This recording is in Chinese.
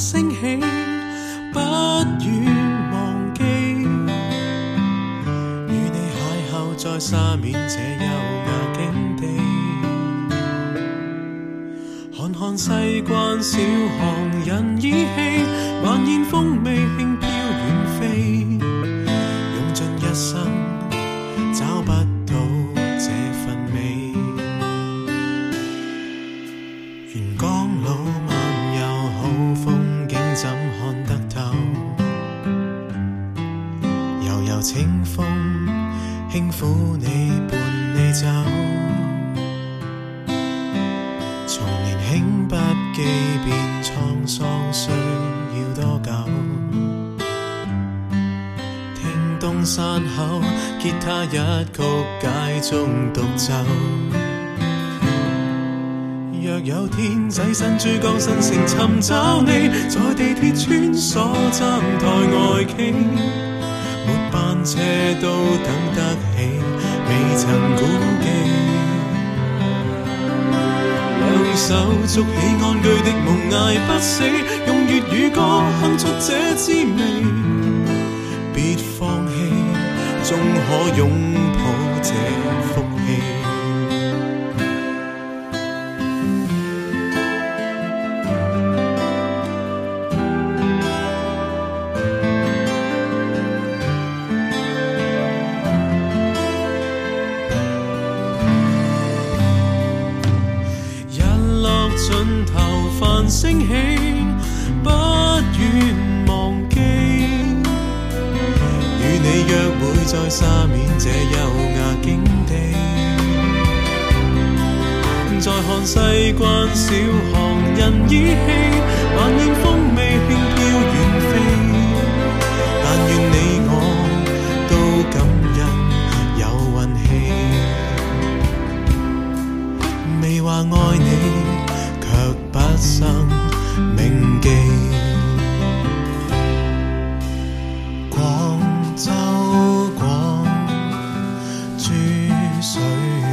升起，不愿忘记。与你邂逅在沙面这优雅境地，看看西关小巷人依稀，晚烟风味轻飘远飞。用尽一生，找不到这份美。沿江路。怎看得透？悠悠清风，轻抚你，伴你走。从年轻不羁变沧桑，需要多久？听东山口，吉他一曲，解中独奏。有天挤身珠江新城寻找你，在地铁穿梭站台外倾，末班车都等得起，未曾估计。两手捉起安居的梦挨不死，用粤语歌哼出这滋味，别放弃，终可拥抱这福气。升起，不愿忘记。与你约会在沙面这优雅境地，再看西关小巷人依稀，晚念风味。水。